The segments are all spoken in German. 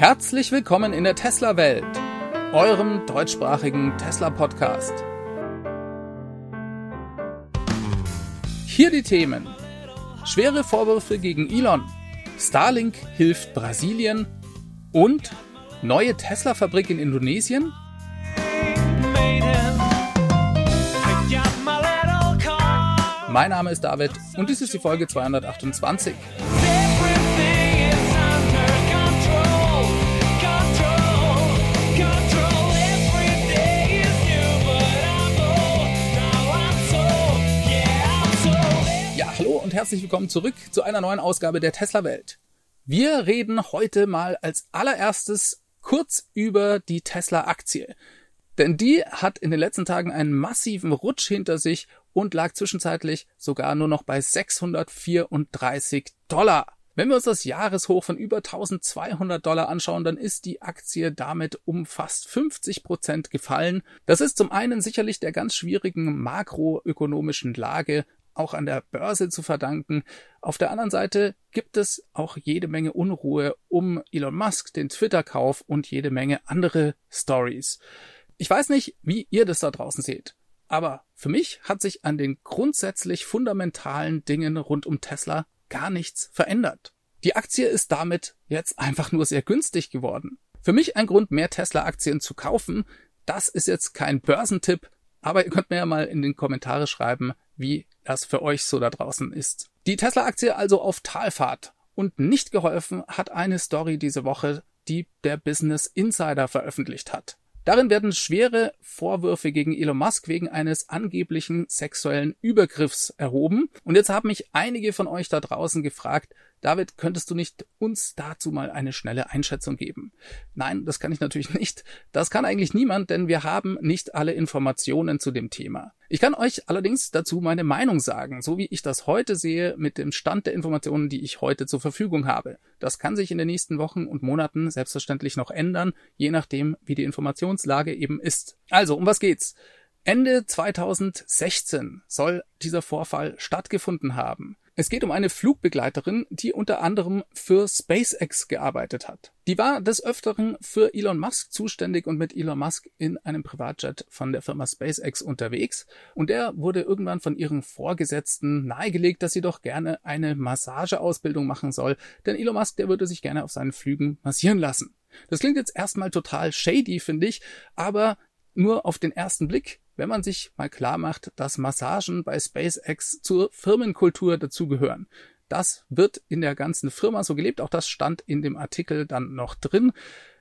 Herzlich willkommen in der Tesla-Welt, eurem deutschsprachigen Tesla-Podcast. Hier die Themen. Schwere Vorwürfe gegen Elon. Starlink hilft Brasilien. Und neue Tesla-Fabrik in Indonesien? Mein Name ist David und dies ist die Folge 228. und herzlich willkommen zurück zu einer neuen Ausgabe der Tesla Welt. Wir reden heute mal als allererstes kurz über die Tesla Aktie. Denn die hat in den letzten Tagen einen massiven Rutsch hinter sich und lag zwischenzeitlich sogar nur noch bei 634 Dollar. Wenn wir uns das Jahreshoch von über 1200 Dollar anschauen, dann ist die Aktie damit um fast 50 Prozent gefallen. Das ist zum einen sicherlich der ganz schwierigen makroökonomischen Lage auch an der Börse zu verdanken. Auf der anderen Seite gibt es auch jede Menge Unruhe um Elon Musk, den Twitter-Kauf und jede Menge andere Stories. Ich weiß nicht, wie ihr das da draußen seht, aber für mich hat sich an den grundsätzlich fundamentalen Dingen rund um Tesla gar nichts verändert. Die Aktie ist damit jetzt einfach nur sehr günstig geworden. Für mich ein Grund, mehr Tesla-Aktien zu kaufen. Das ist jetzt kein Börsentipp, aber ihr könnt mir ja mal in den Kommentare schreiben, wie das für euch so da draußen ist. Die Tesla-Aktie also auf Talfahrt. Und nicht geholfen hat eine Story diese Woche, die der Business Insider veröffentlicht hat. Darin werden schwere Vorwürfe gegen Elon Musk wegen eines angeblichen sexuellen Übergriffs erhoben. Und jetzt haben mich einige von euch da draußen gefragt, David, könntest du nicht uns dazu mal eine schnelle Einschätzung geben? Nein, das kann ich natürlich nicht. Das kann eigentlich niemand, denn wir haben nicht alle Informationen zu dem Thema. Ich kann euch allerdings dazu meine Meinung sagen, so wie ich das heute sehe mit dem Stand der Informationen, die ich heute zur Verfügung habe. Das kann sich in den nächsten Wochen und Monaten selbstverständlich noch ändern, je nachdem, wie die Informationslage eben ist. Also, um was geht's? Ende 2016 soll dieser Vorfall stattgefunden haben. Es geht um eine Flugbegleiterin, die unter anderem für SpaceX gearbeitet hat. Die war des Öfteren für Elon Musk zuständig und mit Elon Musk in einem Privatjet von der Firma SpaceX unterwegs. Und der wurde irgendwann von ihren Vorgesetzten nahegelegt, dass sie doch gerne eine Massageausbildung machen soll, denn Elon Musk, der würde sich gerne auf seinen Flügen massieren lassen. Das klingt jetzt erstmal total shady, finde ich, aber nur auf den ersten Blick wenn man sich mal klar macht, dass Massagen bei SpaceX zur Firmenkultur dazugehören. Das wird in der ganzen Firma so gelebt. Auch das stand in dem Artikel dann noch drin.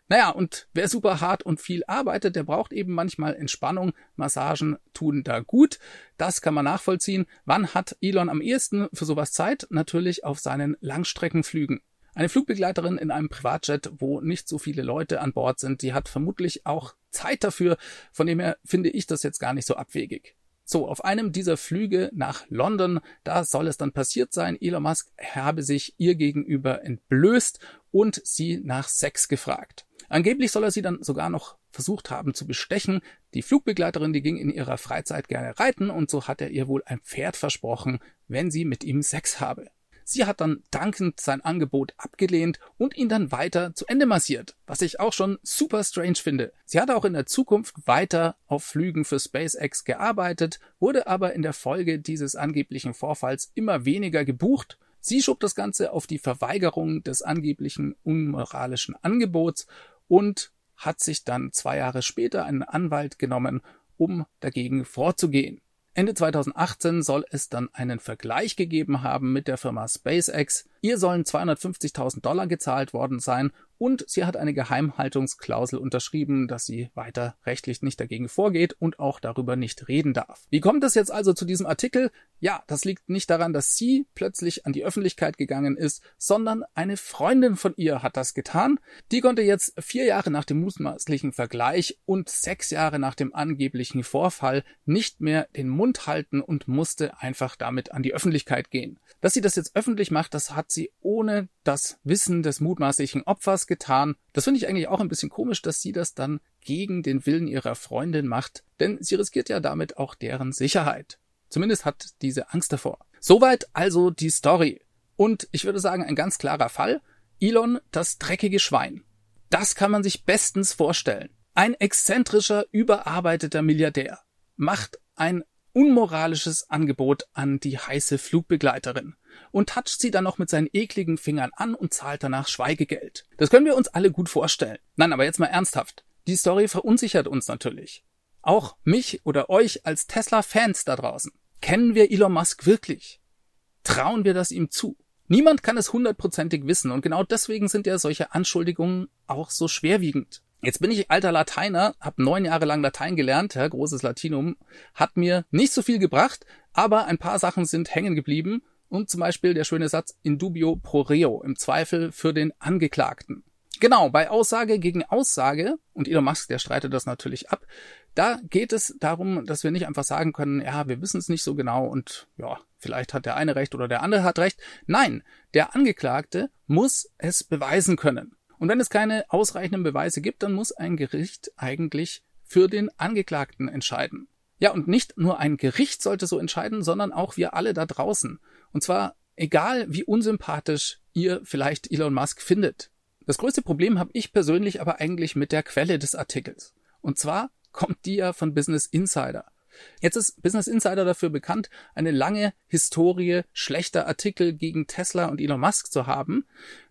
Naja, und wer super hart und viel arbeitet, der braucht eben manchmal Entspannung. Massagen tun da gut. Das kann man nachvollziehen. Wann hat Elon am ehesten für sowas Zeit? Natürlich auf seinen Langstreckenflügen. Eine Flugbegleiterin in einem Privatjet, wo nicht so viele Leute an Bord sind, die hat vermutlich auch Zeit dafür. Von dem her finde ich das jetzt gar nicht so abwegig. So, auf einem dieser Flüge nach London, da soll es dann passiert sein, Elon Musk habe sich ihr gegenüber entblößt und sie nach Sex gefragt. Angeblich soll er sie dann sogar noch versucht haben zu bestechen. Die Flugbegleiterin, die ging in ihrer Freizeit gerne reiten und so hat er ihr wohl ein Pferd versprochen, wenn sie mit ihm Sex habe. Sie hat dann dankend sein Angebot abgelehnt und ihn dann weiter zu Ende massiert, was ich auch schon super strange finde. Sie hat auch in der Zukunft weiter auf Flügen für SpaceX gearbeitet, wurde aber in der Folge dieses angeblichen Vorfalls immer weniger gebucht. Sie schob das Ganze auf die Verweigerung des angeblichen unmoralischen Angebots und hat sich dann zwei Jahre später einen Anwalt genommen, um dagegen vorzugehen. Ende 2018 soll es dann einen Vergleich gegeben haben mit der Firma SpaceX. Ihr sollen 250.000 Dollar gezahlt worden sein und sie hat eine Geheimhaltungsklausel unterschrieben, dass sie weiter rechtlich nicht dagegen vorgeht und auch darüber nicht reden darf. Wie kommt es jetzt also zu diesem Artikel? Ja, das liegt nicht daran, dass sie plötzlich an die Öffentlichkeit gegangen ist, sondern eine Freundin von ihr hat das getan. Die konnte jetzt vier Jahre nach dem mutmaßlichen Vergleich und sechs Jahre nach dem angeblichen Vorfall nicht mehr den Mund halten und musste einfach damit an die Öffentlichkeit gehen. Dass sie das jetzt öffentlich macht, das hat sie ohne das Wissen des mutmaßlichen Opfers getan. Das finde ich eigentlich auch ein bisschen komisch, dass sie das dann gegen den Willen ihrer Freundin macht, denn sie riskiert ja damit auch deren Sicherheit. Zumindest hat diese Angst davor. Soweit also die Story. Und ich würde sagen, ein ganz klarer Fall. Elon, das dreckige Schwein. Das kann man sich bestens vorstellen. Ein exzentrischer, überarbeiteter Milliardär macht ein unmoralisches Angebot an die heiße Flugbegleiterin und toucht sie dann noch mit seinen ekligen Fingern an und zahlt danach Schweigegeld. Das können wir uns alle gut vorstellen. Nein, aber jetzt mal ernsthaft. Die Story verunsichert uns natürlich. Auch mich oder euch als Tesla-Fans da draußen. Kennen wir Elon Musk wirklich? Trauen wir das ihm zu? Niemand kann es hundertprozentig wissen und genau deswegen sind ja solche Anschuldigungen auch so schwerwiegend. Jetzt bin ich alter Lateiner, habe neun Jahre lang Latein gelernt, ja, großes Latinum, hat mir nicht so viel gebracht, aber ein paar Sachen sind hängen geblieben und zum Beispiel der schöne Satz in dubio pro reo, im Zweifel für den Angeklagten. Genau, bei Aussage gegen Aussage, und Elon Musk, der streitet das natürlich ab, da geht es darum, dass wir nicht einfach sagen können, ja, wir wissen es nicht so genau und ja, vielleicht hat der eine recht oder der andere hat recht. Nein, der Angeklagte muss es beweisen können. Und wenn es keine ausreichenden Beweise gibt, dann muss ein Gericht eigentlich für den Angeklagten entscheiden. Ja, und nicht nur ein Gericht sollte so entscheiden, sondern auch wir alle da draußen. Und zwar egal, wie unsympathisch ihr vielleicht Elon Musk findet. Das größte Problem habe ich persönlich aber eigentlich mit der Quelle des Artikels. Und zwar kommt die ja von Business Insider. Jetzt ist Business Insider dafür bekannt, eine lange Historie schlechter Artikel gegen Tesla und Elon Musk zu haben.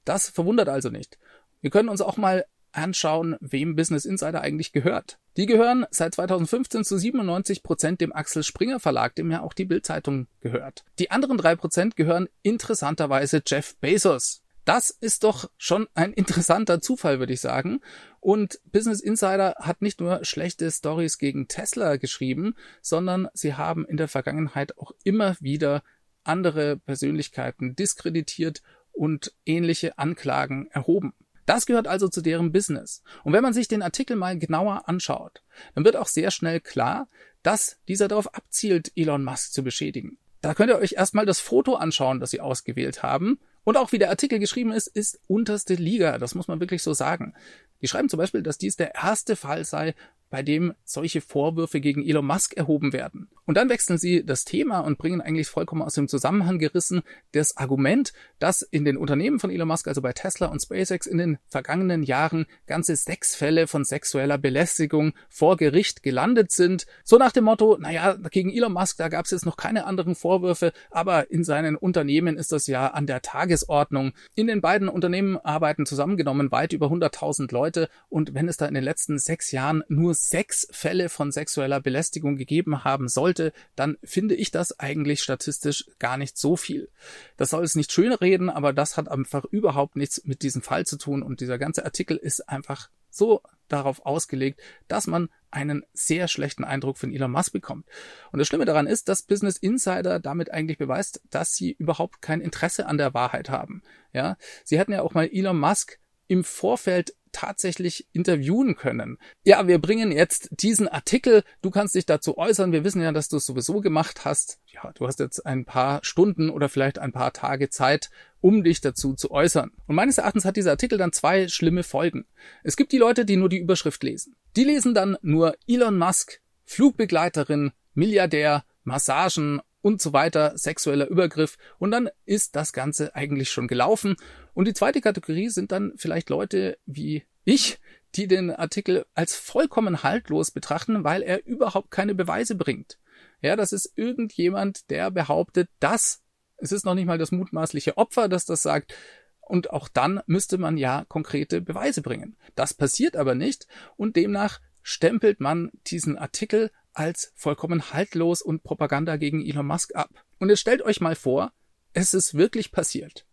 Das verwundert also nicht. Wir können uns auch mal anschauen, wem Business Insider eigentlich gehört. Die gehören seit 2015 zu 97 Prozent dem Axel Springer Verlag, dem ja auch die Bildzeitung gehört. Die anderen drei Prozent gehören interessanterweise Jeff Bezos. Das ist doch schon ein interessanter Zufall, würde ich sagen. Und Business Insider hat nicht nur schlechte Stories gegen Tesla geschrieben, sondern sie haben in der Vergangenheit auch immer wieder andere Persönlichkeiten diskreditiert und ähnliche Anklagen erhoben. Das gehört also zu deren Business. Und wenn man sich den Artikel mal genauer anschaut, dann wird auch sehr schnell klar, dass dieser darauf abzielt, Elon Musk zu beschädigen. Da könnt ihr euch erstmal das Foto anschauen, das sie ausgewählt haben. Und auch wie der Artikel geschrieben ist, ist unterste Liga. Das muss man wirklich so sagen. Die schreiben zum Beispiel, dass dies der erste Fall sei, bei dem solche Vorwürfe gegen Elon Musk erhoben werden. Und dann wechseln sie das Thema und bringen eigentlich vollkommen aus dem Zusammenhang gerissen das Argument, dass in den Unternehmen von Elon Musk, also bei Tesla und SpaceX, in den vergangenen Jahren ganze sechs Fälle von sexueller Belästigung vor Gericht gelandet sind. So nach dem Motto, naja, gegen Elon Musk, da gab es jetzt noch keine anderen Vorwürfe, aber in seinen Unternehmen ist das ja an der Tagesordnung. In den beiden Unternehmen arbeiten zusammengenommen weit über 100.000 Leute und wenn es da in den letzten sechs Jahren nur sechs Fälle von sexueller Belästigung gegeben haben sollte, dann finde ich das eigentlich statistisch gar nicht so viel. Das soll es nicht schön reden, aber das hat einfach überhaupt nichts mit diesem Fall zu tun und dieser ganze Artikel ist einfach so darauf ausgelegt, dass man einen sehr schlechten Eindruck von Elon Musk bekommt. Und das Schlimme daran ist, dass Business Insider damit eigentlich beweist, dass sie überhaupt kein Interesse an der Wahrheit haben. Ja, sie hätten ja auch mal Elon Musk im Vorfeld tatsächlich interviewen können. Ja, wir bringen jetzt diesen Artikel. Du kannst dich dazu äußern. Wir wissen ja, dass du es sowieso gemacht hast. Ja, du hast jetzt ein paar Stunden oder vielleicht ein paar Tage Zeit, um dich dazu zu äußern. Und meines Erachtens hat dieser Artikel dann zwei schlimme Folgen. Es gibt die Leute, die nur die Überschrift lesen. Die lesen dann nur Elon Musk, Flugbegleiterin, Milliardär, Massagen und so weiter, sexueller Übergriff und dann ist das Ganze eigentlich schon gelaufen. Und die zweite Kategorie sind dann vielleicht Leute wie ich, die den Artikel als vollkommen haltlos betrachten, weil er überhaupt keine Beweise bringt. Ja, das ist irgendjemand, der behauptet, dass es ist noch nicht mal das mutmaßliche Opfer, das das sagt. Und auch dann müsste man ja konkrete Beweise bringen. Das passiert aber nicht und demnach stempelt man diesen Artikel als vollkommen haltlos und Propaganda gegen Elon Musk ab. Und jetzt stellt euch mal vor, es ist wirklich passiert.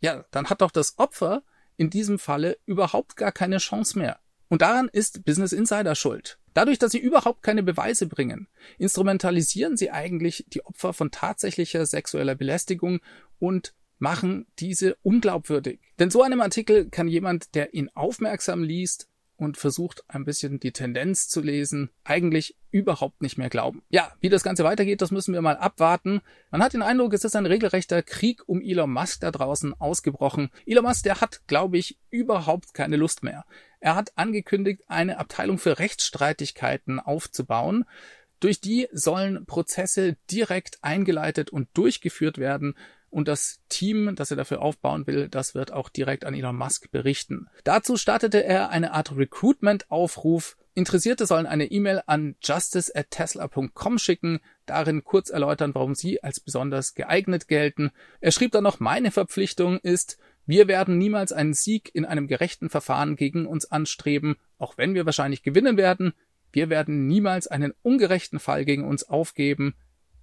Ja, dann hat doch das Opfer in diesem Falle überhaupt gar keine Chance mehr. Und daran ist Business Insider schuld. Dadurch, dass sie überhaupt keine Beweise bringen, instrumentalisieren sie eigentlich die Opfer von tatsächlicher sexueller Belästigung und machen diese unglaubwürdig. Denn so einem Artikel kann jemand, der ihn aufmerksam liest, und versucht ein bisschen die Tendenz zu lesen, eigentlich überhaupt nicht mehr glauben. Ja, wie das Ganze weitergeht, das müssen wir mal abwarten. Man hat den Eindruck, es ist ein regelrechter Krieg um Elon Musk da draußen ausgebrochen. Elon Musk, der hat, glaube ich, überhaupt keine Lust mehr. Er hat angekündigt, eine Abteilung für Rechtsstreitigkeiten aufzubauen. Durch die sollen Prozesse direkt eingeleitet und durchgeführt werden und das Team, das er dafür aufbauen will, das wird auch direkt an Elon Musk berichten. Dazu startete er eine Art Recruitment-Aufruf. Interessierte sollen eine E-Mail an justice@tesla.com schicken, darin kurz erläutern, warum sie als besonders geeignet gelten. Er schrieb dann noch, meine Verpflichtung ist, wir werden niemals einen Sieg in einem gerechten Verfahren gegen uns anstreben, auch wenn wir wahrscheinlich gewinnen werden. Wir werden niemals einen ungerechten Fall gegen uns aufgeben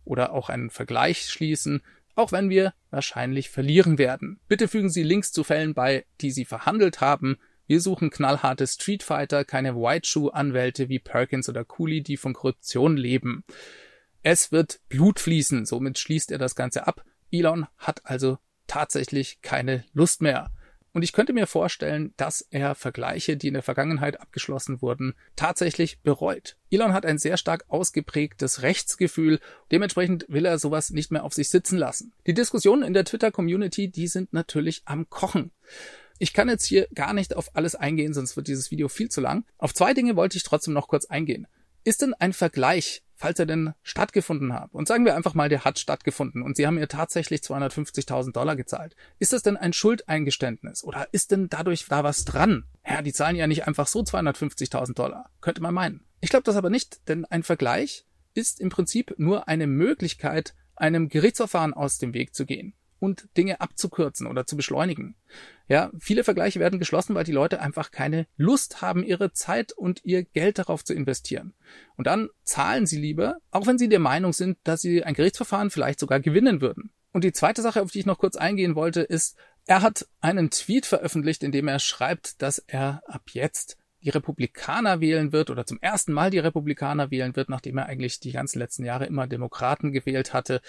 oder auch einen Vergleich schließen, auch wenn wir wahrscheinlich verlieren werden. Bitte fügen Sie Links zu Fällen bei, die Sie verhandelt haben. Wir suchen knallharte Streetfighter, keine White Shoe Anwälte wie Perkins oder Cooley, die von Korruption leben. Es wird Blut fließen, somit schließt er das Ganze ab. Elon hat also tatsächlich keine Lust mehr. Und ich könnte mir vorstellen, dass er Vergleiche, die in der Vergangenheit abgeschlossen wurden, tatsächlich bereut. Elon hat ein sehr stark ausgeprägtes Rechtsgefühl. Dementsprechend will er sowas nicht mehr auf sich sitzen lassen. Die Diskussionen in der Twitter-Community, die sind natürlich am Kochen. Ich kann jetzt hier gar nicht auf alles eingehen, sonst wird dieses Video viel zu lang. Auf zwei Dinge wollte ich trotzdem noch kurz eingehen. Ist denn ein Vergleich falls er denn stattgefunden hat. Und sagen wir einfach mal, der hat stattgefunden und Sie haben ihr tatsächlich 250.000 Dollar gezahlt. Ist das denn ein Schuldeingeständnis oder ist denn dadurch da was dran? Ja, die zahlen ja nicht einfach so 250.000 Dollar. Könnte man meinen. Ich glaube das aber nicht, denn ein Vergleich ist im Prinzip nur eine Möglichkeit, einem Gerichtsverfahren aus dem Weg zu gehen und Dinge abzukürzen oder zu beschleunigen. Ja, viele Vergleiche werden geschlossen, weil die Leute einfach keine Lust haben, ihre Zeit und ihr Geld darauf zu investieren. Und dann zahlen sie lieber, auch wenn sie der Meinung sind, dass sie ein Gerichtsverfahren vielleicht sogar gewinnen würden. Und die zweite Sache, auf die ich noch kurz eingehen wollte, ist, er hat einen Tweet veröffentlicht, in dem er schreibt, dass er ab jetzt die Republikaner wählen wird oder zum ersten Mal die Republikaner wählen wird, nachdem er eigentlich die ganzen letzten Jahre immer Demokraten gewählt hatte.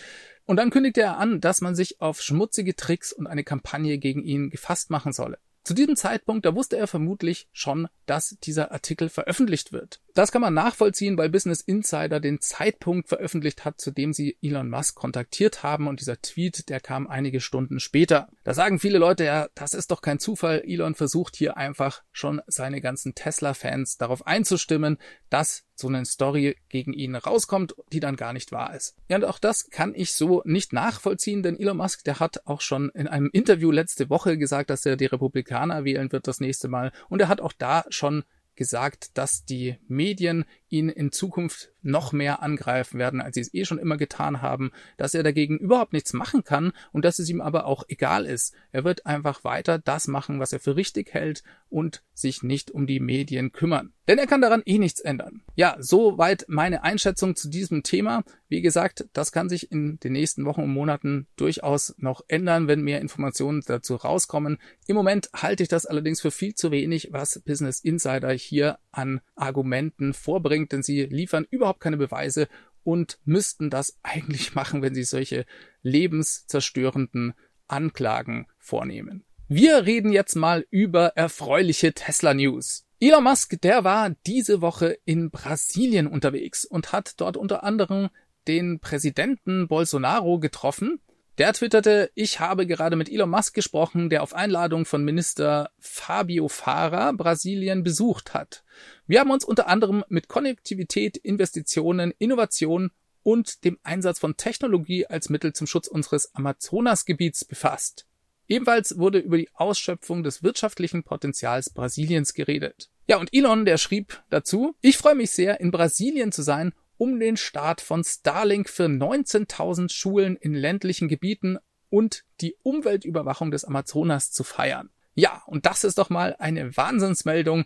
Und dann kündigte er an, dass man sich auf schmutzige Tricks und eine Kampagne gegen ihn gefasst machen solle. Zu diesem Zeitpunkt, da wusste er vermutlich schon, dass dieser Artikel veröffentlicht wird. Das kann man nachvollziehen, weil Business Insider den Zeitpunkt veröffentlicht hat, zu dem sie Elon Musk kontaktiert haben und dieser Tweet, der kam einige Stunden später. Da sagen viele Leute ja, das ist doch kein Zufall. Elon versucht hier einfach schon seine ganzen Tesla-Fans darauf einzustimmen, dass so eine Story gegen ihn rauskommt, die dann gar nicht wahr ist. Ja, und auch das kann ich so nicht nachvollziehen, denn Elon Musk, der hat auch schon in einem Interview letzte Woche gesagt, dass er die Republikaner wählen wird das nächste Mal. Und er hat auch da schon gesagt, dass die Medien ihn in Zukunft noch mehr angreifen werden, als sie es eh schon immer getan haben, dass er dagegen überhaupt nichts machen kann und dass es ihm aber auch egal ist. Er wird einfach weiter das machen, was er für richtig hält und sich nicht um die Medien kümmern. Denn er kann daran eh nichts ändern. Ja, soweit meine Einschätzung zu diesem Thema. Wie gesagt, das kann sich in den nächsten Wochen und Monaten durchaus noch ändern, wenn mehr Informationen dazu rauskommen. Im Moment halte ich das allerdings für viel zu wenig, was Business Insider hier an Argumenten vorbringt, denn sie liefern überhaupt keine Beweise und müssten das eigentlich machen, wenn sie solche lebenszerstörenden Anklagen vornehmen. Wir reden jetzt mal über erfreuliche Tesla News. Elon Musk, der war diese Woche in Brasilien unterwegs und hat dort unter anderem den Präsidenten Bolsonaro getroffen der twitterte, ich habe gerade mit Elon Musk gesprochen, der auf Einladung von Minister Fabio Fara Brasilien besucht hat. Wir haben uns unter anderem mit Konnektivität, Investitionen, Innovation und dem Einsatz von Technologie als Mittel zum Schutz unseres Amazonasgebiets befasst. Ebenfalls wurde über die Ausschöpfung des wirtschaftlichen Potenzials Brasiliens geredet. Ja, und Elon, der schrieb dazu, ich freue mich sehr, in Brasilien zu sein um den Start von Starlink für 19.000 Schulen in ländlichen Gebieten und die Umweltüberwachung des Amazonas zu feiern. Ja, und das ist doch mal eine Wahnsinnsmeldung.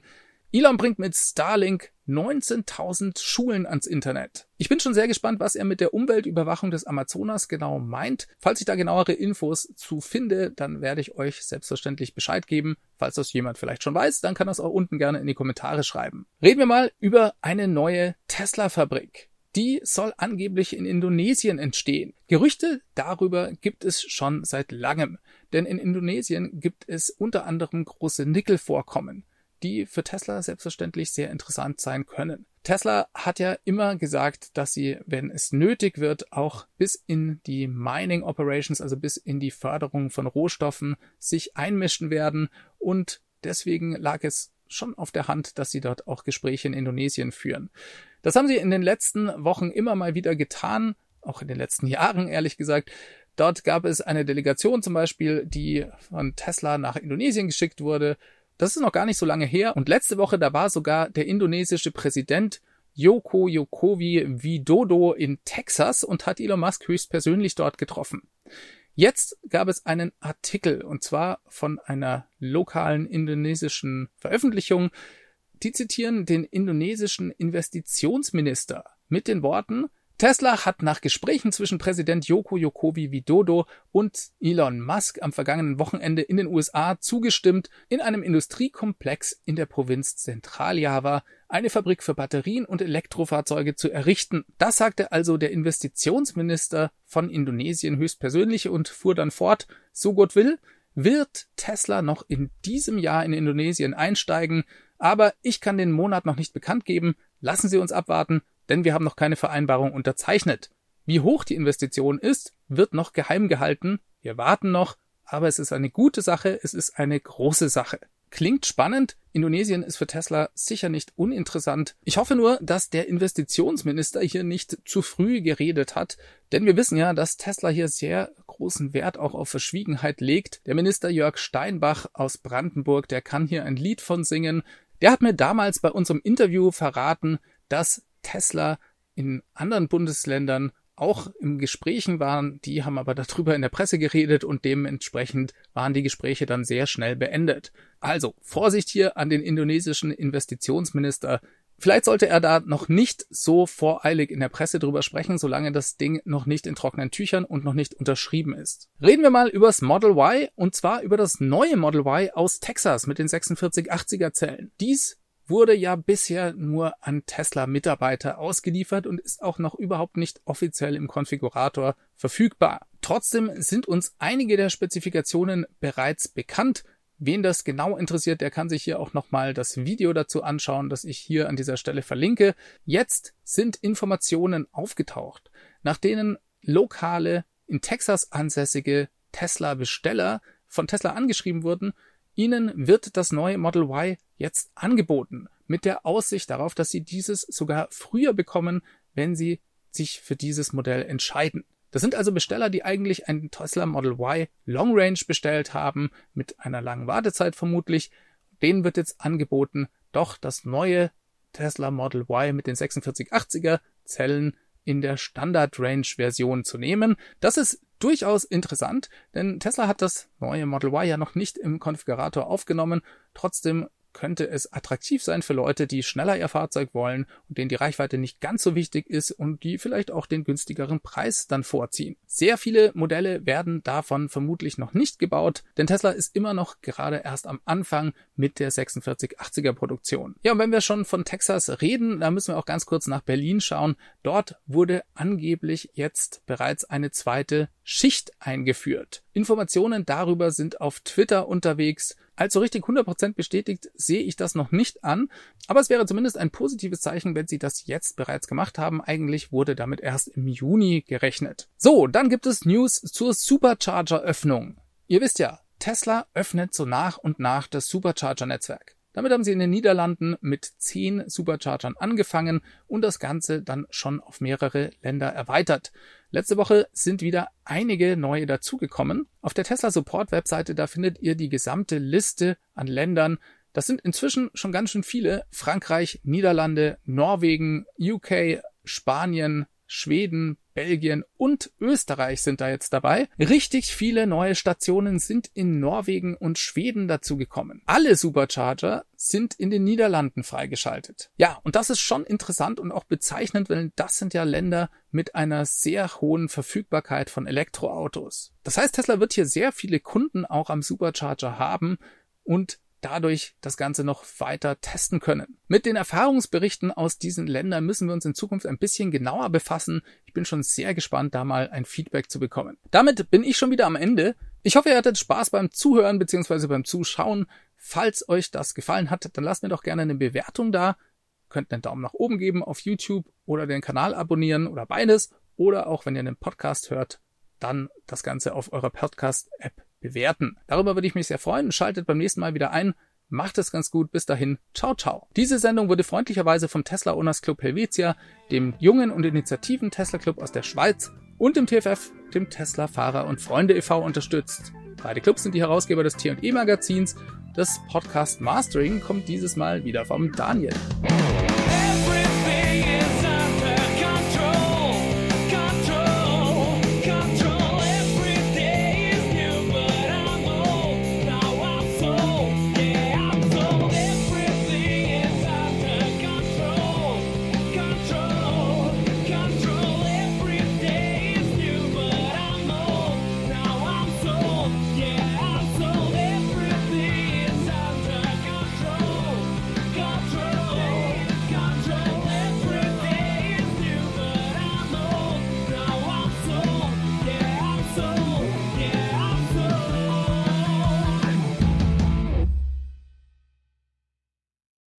Elon bringt mit Starlink 19.000 Schulen ans Internet. Ich bin schon sehr gespannt, was er mit der Umweltüberwachung des Amazonas genau meint. Falls ich da genauere Infos zu finde, dann werde ich euch selbstverständlich Bescheid geben. Falls das jemand vielleicht schon weiß, dann kann das auch unten gerne in die Kommentare schreiben. Reden wir mal über eine neue Tesla-Fabrik. Die soll angeblich in Indonesien entstehen. Gerüchte darüber gibt es schon seit langem, denn in Indonesien gibt es unter anderem große Nickelvorkommen die für Tesla selbstverständlich sehr interessant sein können. Tesla hat ja immer gesagt, dass sie, wenn es nötig wird, auch bis in die Mining Operations, also bis in die Förderung von Rohstoffen, sich einmischen werden und deswegen lag es schon auf der Hand, dass sie dort auch Gespräche in Indonesien führen. Das haben sie in den letzten Wochen immer mal wieder getan, auch in den letzten Jahren ehrlich gesagt. Dort gab es eine Delegation zum Beispiel, die von Tesla nach Indonesien geschickt wurde. Das ist noch gar nicht so lange her. Und letzte Woche, da war sogar der indonesische Präsident Yoko Yokowi Widodo in Texas und hat Elon Musk höchstpersönlich dort getroffen. Jetzt gab es einen Artikel, und zwar von einer lokalen indonesischen Veröffentlichung, die zitieren den indonesischen Investitionsminister mit den Worten, Tesla hat nach Gesprächen zwischen Präsident Yoko Yokowi Widodo und Elon Musk am vergangenen Wochenende in den USA zugestimmt, in einem Industriekomplex in der Provinz Zentraljava eine Fabrik für Batterien und Elektrofahrzeuge zu errichten. Das sagte also der Investitionsminister von Indonesien höchstpersönlich und fuhr dann fort, so Gott will, wird Tesla noch in diesem Jahr in Indonesien einsteigen, aber ich kann den Monat noch nicht bekannt geben. Lassen Sie uns abwarten denn wir haben noch keine Vereinbarung unterzeichnet. Wie hoch die Investition ist, wird noch geheim gehalten. Wir warten noch, aber es ist eine gute Sache, es ist eine große Sache. Klingt spannend. Indonesien ist für Tesla sicher nicht uninteressant. Ich hoffe nur, dass der Investitionsminister hier nicht zu früh geredet hat, denn wir wissen ja, dass Tesla hier sehr großen Wert auch auf Verschwiegenheit legt. Der Minister Jörg Steinbach aus Brandenburg, der kann hier ein Lied von singen. Der hat mir damals bei unserem Interview verraten, dass Tesla in anderen Bundesländern auch im Gesprächen waren, die haben aber darüber in der Presse geredet und dementsprechend waren die Gespräche dann sehr schnell beendet. Also Vorsicht hier an den indonesischen Investitionsminister. Vielleicht sollte er da noch nicht so voreilig in der Presse drüber sprechen, solange das Ding noch nicht in trockenen Tüchern und noch nicht unterschrieben ist. Reden wir mal übers Model Y und zwar über das neue Model Y aus Texas mit den 4680er Zellen. Dies wurde ja bisher nur an Tesla-Mitarbeiter ausgeliefert und ist auch noch überhaupt nicht offiziell im Konfigurator verfügbar. Trotzdem sind uns einige der Spezifikationen bereits bekannt. Wen das genau interessiert, der kann sich hier auch nochmal das Video dazu anschauen, das ich hier an dieser Stelle verlinke. Jetzt sind Informationen aufgetaucht, nach denen lokale, in Texas ansässige Tesla-Besteller von Tesla angeschrieben wurden Ihnen wird das neue Model Y jetzt angeboten, mit der Aussicht darauf, dass Sie dieses sogar früher bekommen, wenn Sie sich für dieses Modell entscheiden. Das sind also Besteller, die eigentlich ein Tesla Model Y Long Range bestellt haben, mit einer langen Wartezeit vermutlich. Denen wird jetzt angeboten, doch das neue Tesla Model Y mit den 4680er Zellen in der Standard Range Version zu nehmen. Das ist durchaus interessant, denn Tesla hat das neue Model Y ja noch nicht im Konfigurator aufgenommen. Trotzdem könnte es attraktiv sein für Leute, die schneller ihr Fahrzeug wollen und denen die Reichweite nicht ganz so wichtig ist und die vielleicht auch den günstigeren Preis dann vorziehen. Sehr viele Modelle werden davon vermutlich noch nicht gebaut, denn Tesla ist immer noch gerade erst am Anfang mit der 4680er Produktion. Ja, und wenn wir schon von Texas reden, da müssen wir auch ganz kurz nach Berlin schauen. Dort wurde angeblich jetzt bereits eine zweite Schicht eingeführt. Informationen darüber sind auf Twitter unterwegs. Als so richtig 100% bestätigt sehe ich das noch nicht an, aber es wäre zumindest ein positives Zeichen, wenn sie das jetzt bereits gemacht haben. Eigentlich wurde damit erst im Juni gerechnet. So, dann gibt es News zur Supercharger-Öffnung. Ihr wisst ja, Tesla öffnet so nach und nach das Supercharger-Netzwerk. Damit haben sie in den Niederlanden mit zehn Superchargern angefangen und das Ganze dann schon auf mehrere Länder erweitert. Letzte Woche sind wieder einige neue dazugekommen. Auf der Tesla Support Webseite, da findet ihr die gesamte Liste an Ländern. Das sind inzwischen schon ganz schön viele. Frankreich, Niederlande, Norwegen, UK, Spanien, Schweden, Belgien und Österreich sind da jetzt dabei. Richtig viele neue Stationen sind in Norwegen und Schweden dazu gekommen. Alle Supercharger sind in den Niederlanden freigeschaltet. Ja, und das ist schon interessant und auch bezeichnend, weil das sind ja Länder mit einer sehr hohen Verfügbarkeit von Elektroautos. Das heißt, Tesla wird hier sehr viele Kunden auch am Supercharger haben und dadurch das Ganze noch weiter testen können. Mit den Erfahrungsberichten aus diesen Ländern müssen wir uns in Zukunft ein bisschen genauer befassen. Ich bin schon sehr gespannt, da mal ein Feedback zu bekommen. Damit bin ich schon wieder am Ende. Ich hoffe, ihr hattet Spaß beim Zuhören bzw. beim Zuschauen. Falls euch das gefallen hat, dann lasst mir doch gerne eine Bewertung da. Könnt einen Daumen nach oben geben auf YouTube oder den Kanal abonnieren oder beides. Oder auch wenn ihr einen Podcast hört, dann das Ganze auf eurer Podcast-App bewerten. Darüber würde ich mich sehr freuen schaltet beim nächsten Mal wieder ein. Macht es ganz gut. Bis dahin. Ciao, ciao. Diese Sendung wurde freundlicherweise vom Tesla Owners Club Helvetia, dem jungen und initiativen Tesla Club aus der Schweiz und dem TFF, dem Tesla Fahrer und Freunde e.V. unterstützt. Beide Clubs sind die Herausgeber des T&E Magazins. Das Podcast Mastering kommt dieses Mal wieder vom Daniel. Everything is